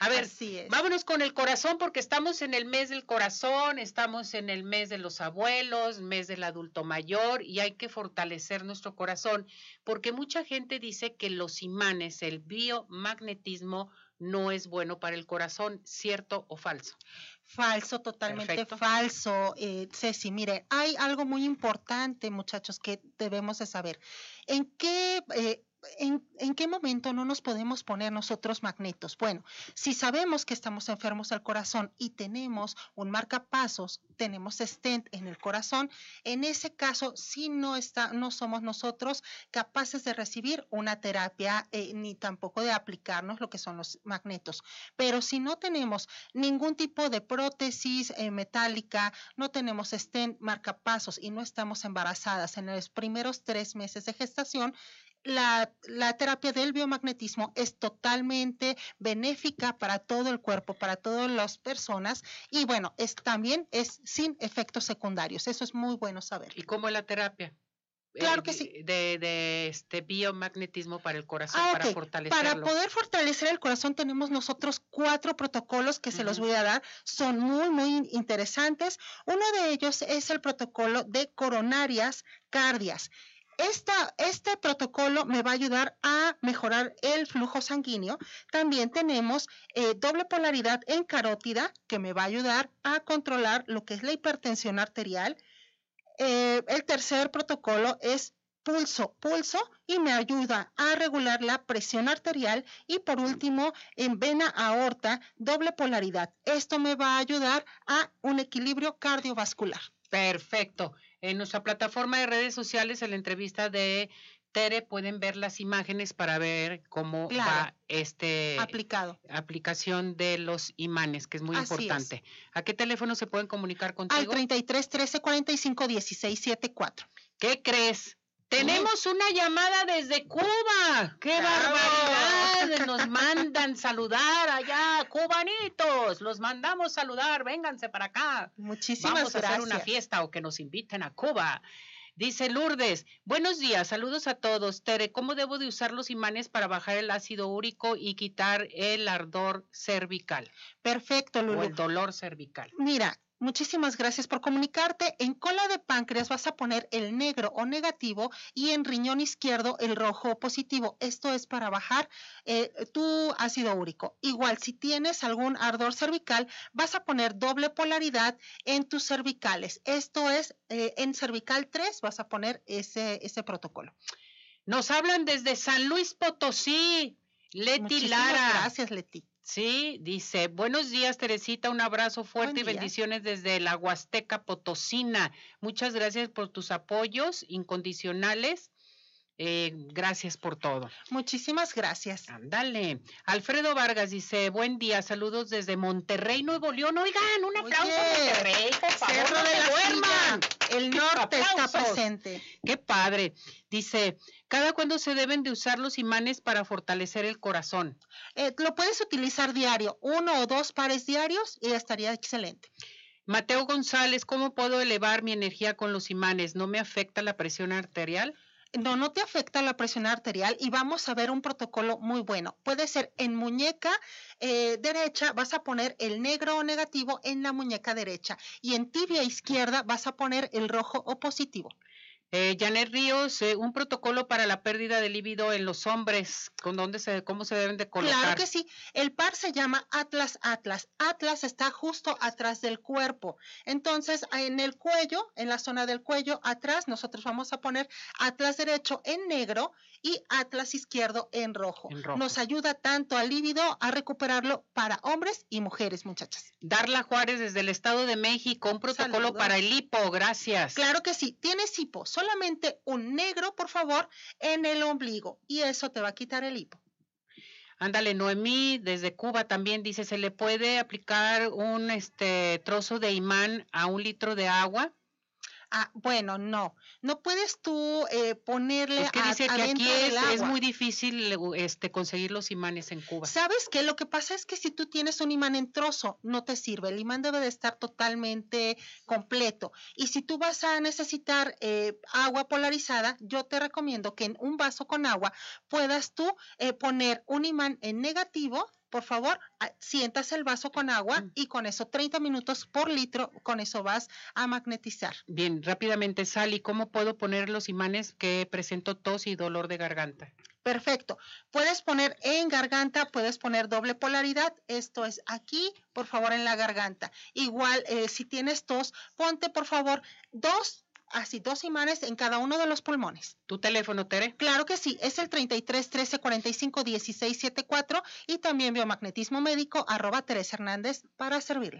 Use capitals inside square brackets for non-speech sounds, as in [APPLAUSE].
A ver, Así es. vámonos con el corazón porque estamos en el mes del corazón, estamos en el mes de los abuelos, mes del adulto mayor y hay que fortalecer nuestro corazón porque mucha gente dice que los imanes, el biomagnetismo no es bueno para el corazón, ¿cierto o falso? Falso, totalmente Perfecto. falso, eh, Ceci. Mire, hay algo muy importante, muchachos, que debemos de saber. ¿En qué, eh, en, en qué momento no nos podemos poner nosotros magnetos? Bueno, si sabemos que estamos enfermos del corazón y tenemos un marcapasos, tenemos stent en el corazón, en ese caso sí no, está, no somos nosotros capaces de recibir una terapia eh, ni tampoco de aplicarnos lo que son los magnetos. Pero si no tenemos ningún tipo de prótesis eh, metálica, no tenemos stent, marcapasos y no estamos embarazadas en los primeros tres meses de gestación, la, la, terapia del biomagnetismo es totalmente benéfica para todo el cuerpo, para todas las personas y bueno, es también es sin efectos secundarios. Eso es muy bueno saber. ¿Y cómo es la terapia? Claro Eh, que sí. De, de este biomagnetismo para el corazón, Ah, para ok. fortalecerlo. Para poder fortalecer el corazón tenemos nosotros cuatro protocolos que se los voy a dar. Son muy, muy interesantes. Uno de ellos es el protocolo de coronarias cardias. Este protocolo me va a ayudar a mejorar el flujo sanguíneo. También tenemos eh, doble polaridad en carótida, que me va a ayudar a controlar lo que es la hipertensión arterial. Eh, el tercer protocolo es pulso, pulso y me ayuda a regular la presión arterial y por último en vena aorta, doble polaridad. Esto me va a ayudar a un equilibrio cardiovascular. Perfecto. En nuestra plataforma de redes sociales, en la entrevista de Tere, pueden ver las imágenes para ver cómo Claro. va este Aplicado. aplicación de los imanes, que es muy Así es. importante. ¿A qué teléfono se pueden comunicar Al contigo? 33 13 45 16 74. ¿Qué crees? Tenemos una llamada desde Cuba. ¡Qué barbaridad! [LAUGHS] Nos mandan saludar allá, cubanitos. Los mandamos saludar. Vénganse para acá. Muchísimas Vamos a hacer una fiesta o que nos inviten a Cuba. Dice Lourdes, buenos días, saludos a todos. Tere, ¿cómo debo de usar los imanes para bajar el ácido úrico y quitar el ardor cervical Perfecto, o Lulu. el dolor cervical? Mira, muchísimas gracias por comunicarte. En cola de páncreas vas a poner el negro o negativo y en riñón izquierdo el rojo o positivo. Esto es para bajar eh, tu ácido úrico. Igual, si tienes algún ardor cervical, vas a poner doble polaridad en tus cervicales. Esto es eh, en cervical 3, vas a poner ese, ese protocolo. Nos hablan desde San Luis Potosí. Leti Muchísimas Lara. gracias, Leti. Sí, dice, buenos días Teresita, un abrazo fuerte Buen y día. bendiciones desde la Huasteca Potosina. Muchas gracias por tus apoyos incondicionales. Eh, gracias por todo. Muchísimas gracias. Ándale. Alfredo Vargas dice, buen día, saludos desde Monterrey, Nuevo León. Oigan, un aplauso a Oye, Monterrey, por favor, Cerro no de la duerman. El norte está presente. Qué padre. Dice, ¿cada cuándo se deben de usar los imanes para fortalecer el corazón? Eh, lo puedes utilizar diario, uno o dos pares diarios y estaría excelente. Mateo González, ¿cómo puedo elevar mi energía con los imanes? ¿No me afecta la presión arterial? No, no te afecta la presión arterial y vamos a ver un protocolo muy bueno. Puede ser en muñeca eh, derecha, vas a poner el negro o negativo en la muñeca derecha y en tibia izquierda vas a poner el rojo o positivo. Eh, Janet Ríos, eh, un protocolo para la pérdida de líbido en los hombres, ¿con dónde se, cómo se deben de colocar? Claro que sí. El par se llama Atlas Atlas. Atlas está justo atrás del cuerpo. Entonces, en el cuello, en la zona del cuello, atrás, nosotros vamos a poner Atlas derecho en negro y Atlas izquierdo en rojo. En rojo. Nos ayuda tanto al líbido a recuperarlo para hombres y mujeres, muchachas. Darla Juárez desde el Estado de México, un protocolo Saludos. para el hipo, gracias. Claro que sí. Tienes hipo. Solamente un negro, por favor, en el ombligo. Y eso te va a quitar el hipo. Ándale, Noemí, desde Cuba también dice, ¿se le puede aplicar un este trozo de imán a un litro de agua? Ah, bueno, no. No puedes tú eh, ponerle Es que a- dice que aquí es, es muy difícil este, conseguir los imanes en Cuba. ¿Sabes qué? Lo que pasa es que si tú tienes un imán en trozo, no te sirve. El imán debe de estar totalmente completo. Y si tú vas a necesitar eh, agua polarizada, yo te recomiendo que en un vaso con agua puedas tú eh, poner un imán en negativo por favor, sientas el vaso con agua y con eso 30 minutos por litro, con eso vas a magnetizar. Bien, rápidamente, Sally, ¿cómo puedo poner los imanes que presento tos y dolor de garganta? Perfecto. Puedes poner en garganta, puedes poner doble polaridad. Esto es aquí, por favor, en la garganta. Igual, eh, si tienes tos, ponte, por favor, dos, así, dos imanes en cada uno de los pulmones. ¿Tu teléfono, Tere? Claro que sí, es el 33 13 45 16 74 y también biomagnetismo médico arroba Teresa Hernández para servirle.